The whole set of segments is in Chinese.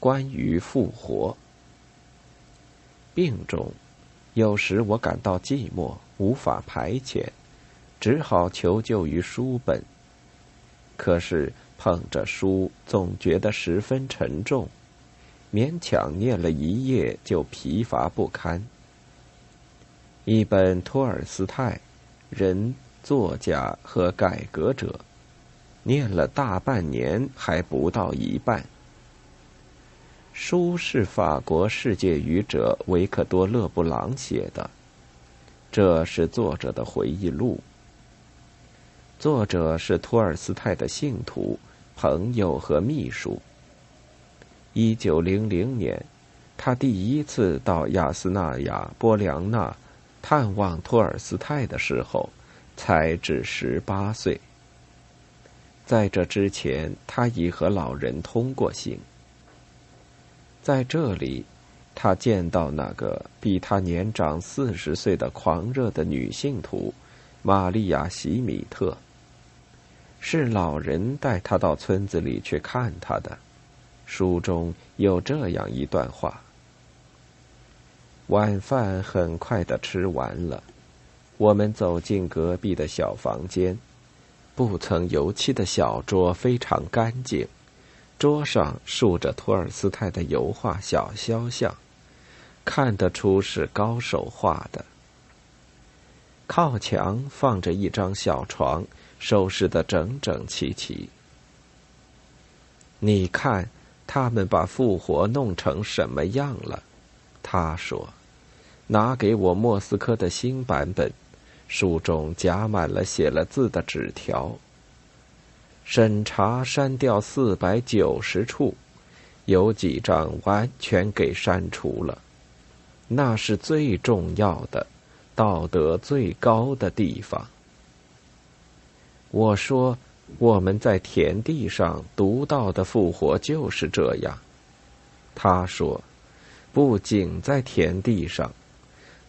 关于复活。病中，有时我感到寂寞，无法排遣，只好求救于书本。可是捧着书，总觉得十分沉重，勉强念了一夜就疲乏不堪。一本托尔斯泰，人、作家和改革者，念了大半年还不到一半。书是法国世界语者维克多·勒布朗写的，这是作者的回忆录。作者是托尔斯泰的信徒、朋友和秘书。一九零零年，他第一次到亚斯纳亚波良纳探望托尔斯泰的时候，才只十八岁。在这之前，他已和老人通过信。在这里，他见到那个比他年长四十岁的狂热的女信徒玛利亚·席米特。是老人带他到村子里去看他的。书中有这样一段话：晚饭很快的吃完了，我们走进隔壁的小房间，不曾油漆的小桌非常干净。桌上竖着托尔斯泰的油画小肖像，看得出是高手画的。靠墙放着一张小床，收拾得整整齐齐。你看，他们把复活弄成什么样了？他说：“拿给我莫斯科的新版本，书中夹满了写了字的纸条。”审查删掉四百九十处，有几张完全给删除了。那是最重要的，道德最高的地方。我说，我们在田地上读到的复活就是这样。他说，不仅在田地上，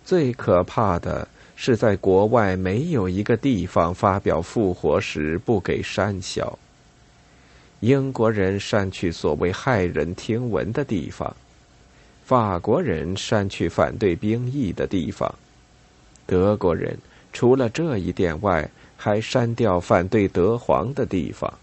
最可怕的。是在国外没有一个地方发表复活时不给删小。英国人删去所谓骇人听闻的地方，法国人删去反对兵役的地方，德国人除了这一点外，还删掉反对德皇的地方。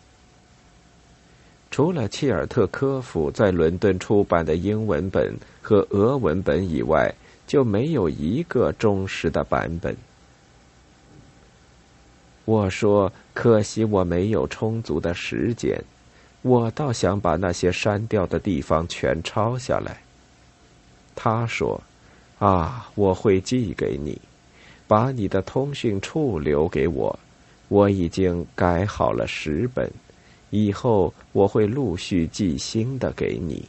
除了切尔特科夫在伦敦出版的英文本和俄文本以外。就没有一个忠实的版本。我说：“可惜我没有充足的时间，我倒想把那些删掉的地方全抄下来。”他说：“啊，我会寄给你，把你的通讯处留给我。我已经改好了十本，以后我会陆续寄新的给你。”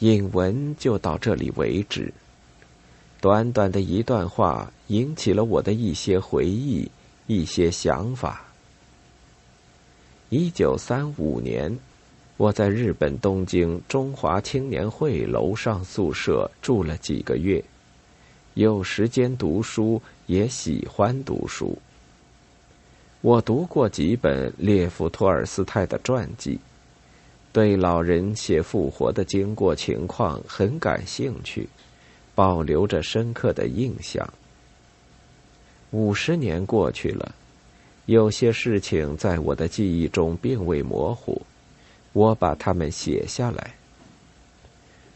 引文就到这里为止。短短的一段话，引起了我的一些回忆，一些想法。一九三五年，我在日本东京中华青年会楼上宿舍住了几个月，有时间读书，也喜欢读书。我读过几本列夫·托尔斯泰的传记。对老人写复活的经过情况很感兴趣，保留着深刻的印象。五十年过去了，有些事情在我的记忆中并未模糊，我把它们写下来。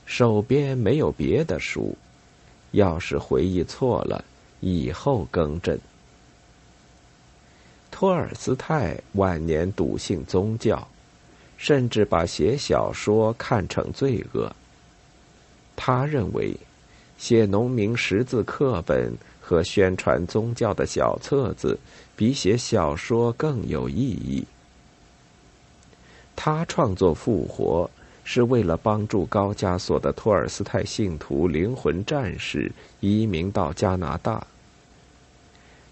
手边没有别的书，要是回忆错了，以后更正。托尔斯泰晚年笃信宗教。甚至把写小说看成罪恶。他认为，写农民识字课本和宣传宗教的小册子比写小说更有意义。他创作《复活》是为了帮助高加索的托尔斯泰信徒灵魂战士移民到加拿大。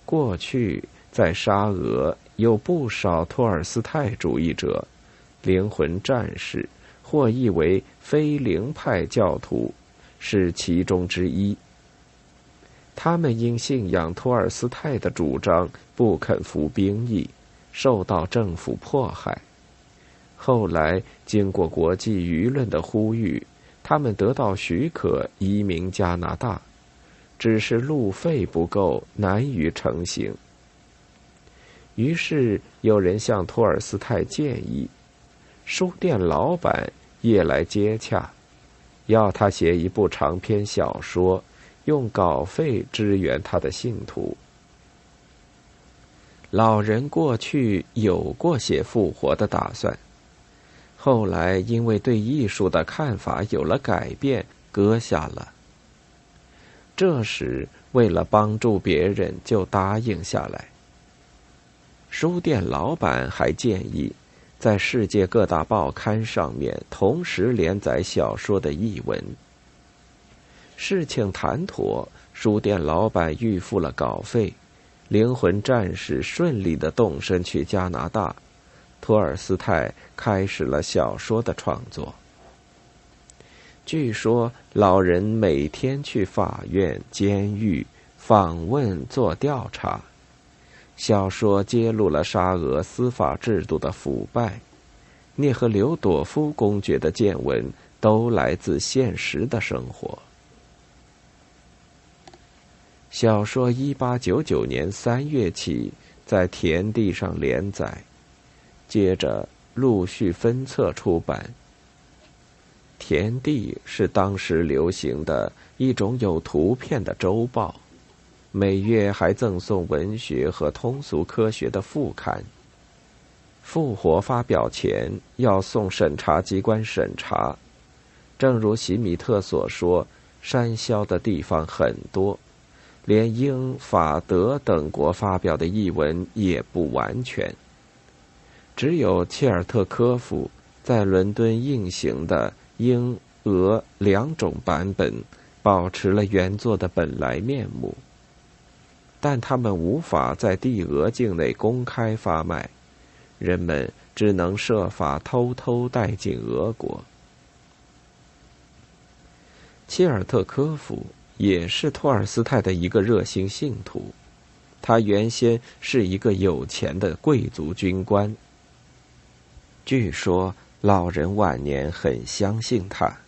过去在沙俄有不少托尔斯泰主义者。灵魂战士，或译为非灵派教徒，是其中之一。他们因信仰托尔斯泰的主张，不肯服兵役，受到政府迫害。后来经过国际舆论的呼吁，他们得到许可移民加拿大，只是路费不够，难于成行。于是有人向托尔斯泰建议，书店老板也来接洽，要他写一部长篇小说，用稿费支援他的信徒。老人过去有过写复活的打算，后来因为对艺术的看法有了改变，搁下了。这时为了帮助别人，就答应下来。书店老板还建议，在世界各大报刊上面同时连载小说的译文。事情谈妥，书店老板预付了稿费，灵魂战士顺利的动身去加拿大，托尔斯泰开始了小说的创作。据说老人每天去法院、监狱访问做调查。小说揭露了沙俄司法制度的腐败，涅赫留朵夫公爵的见闻都来自现实的生活。小说一八九九年三月起在田地上连载，接着陆续分册出版。田地是当时流行的一种有图片的周报。每月还赠送文学和通俗科学的副刊。复活发表前要送审查机关审查，正如席米特所说，山削的地方很多，连英、法、德等国发表的译文也不完全。只有切尔特科夫在伦敦印行的英、俄两种版本，保持了原作的本来面目。但他们无法在帝俄境内公开发卖，人们只能设法偷偷带进俄国。切尔特科夫也是托尔斯泰的一个热心信徒，他原先是一个有钱的贵族军官。据说老人晚年很相信他，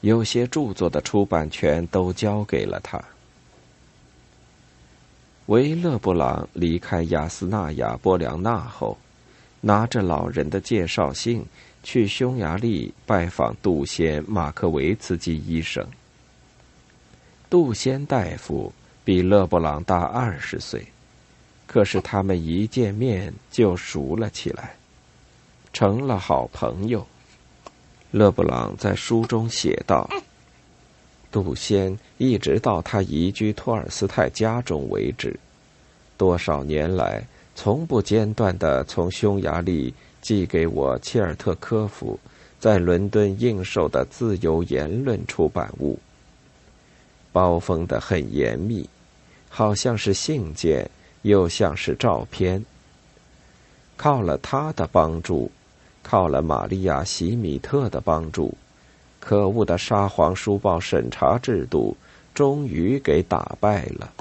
有些著作的出版权都交给了他。维勒布朗离开亚斯纳亚波良纳后，拿着老人的介绍信去匈牙利拜访杜仙马克维茨基医生。杜仙大夫比勒布朗大二十岁，可是他们一见面就熟了起来，成了好朋友。勒布朗在书中写道：“杜仙。”一直到他移居托尔斯泰家中为止，多少年来从不间断的从匈牙利寄给我切尔特科夫在伦敦应售的自由言论出版物，包封的很严密，好像是信件，又像是照片。靠了他的帮助，靠了玛利亚·席米特的帮助，可恶的沙皇书报审查制度。终于给打败了。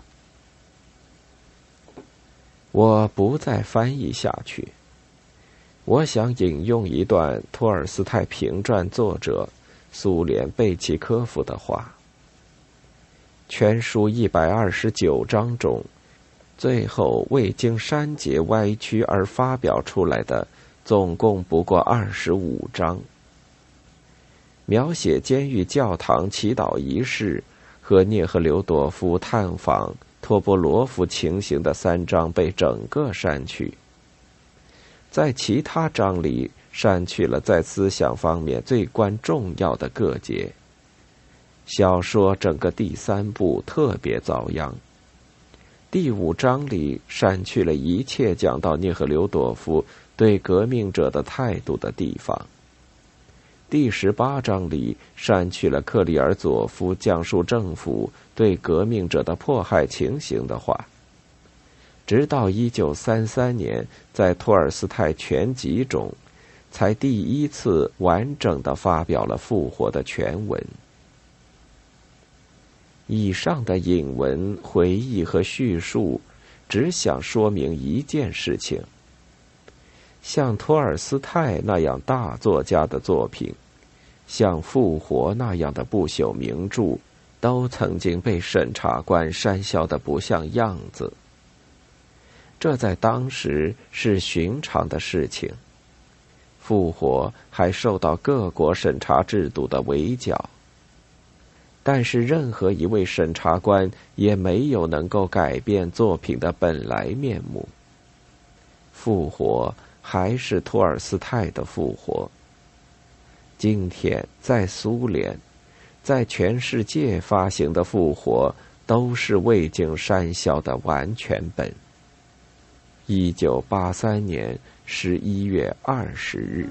我不再翻译下去。我想引用一段托尔斯泰评传作者苏联贝奇科夫的话：全书一百二十九章中，最后未经删节歪曲而发表出来的，总共不过二十五章。描写监狱教堂祈祷仪式。和涅赫留朵夫探访托波罗夫情形的三章被整个删去，在其他章里删去了在思想方面最关重要的各节。小说整个第三部特别遭殃。第五章里删去了一切讲到涅赫留朵夫对革命者的态度的地方。第十八章里删去了克里尔佐夫讲述政府对革命者的迫害情形的话。直到一九三三年，在托尔斯泰全集中，才第一次完整的发表了复活的全文。以上的引文、回忆和叙述，只想说明一件事情：像托尔斯泰那样大作家的作品，像《复活》那样的不朽名著，都曾经被审查官删削的不像样子。这在当时是寻常的事情。《复活》还受到各国审查制度的围剿，但是任何一位审查官也没有能够改变作品的本来面目。《复活》还是托尔斯泰的复活。今天在苏联，在全世界发行的《复活》都是未经删削的完全本。一九八三年十一月二十日。